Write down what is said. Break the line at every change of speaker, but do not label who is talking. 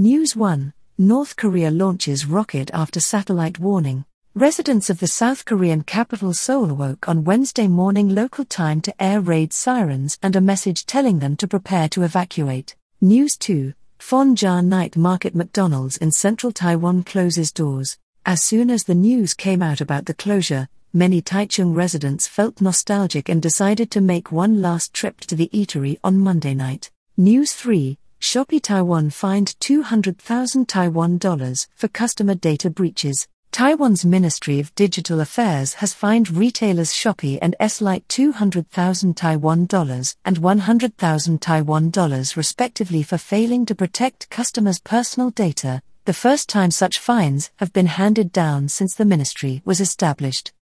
News 1 North Korea launches rocket after satellite warning. Residents of the South Korean capital Seoul awoke on Wednesday morning local time to air raid sirens and a message telling them to prepare to evacuate. News 2 Fengjia Night Market McDonald's in central Taiwan closes doors. As soon as the news came out about the closure, many Taichung residents felt nostalgic and decided to make one last trip to the eatery on Monday night. News 3 Shopee Taiwan fined 200,000 Taiwan dollars for customer data breaches. Taiwan's Ministry of Digital Affairs has fined retailers Shopee and Eslite 200,000 Taiwan dollars and 100,000 Taiwan dollars respectively for failing to protect customers' personal data, the first time such fines have been handed down since the ministry was established.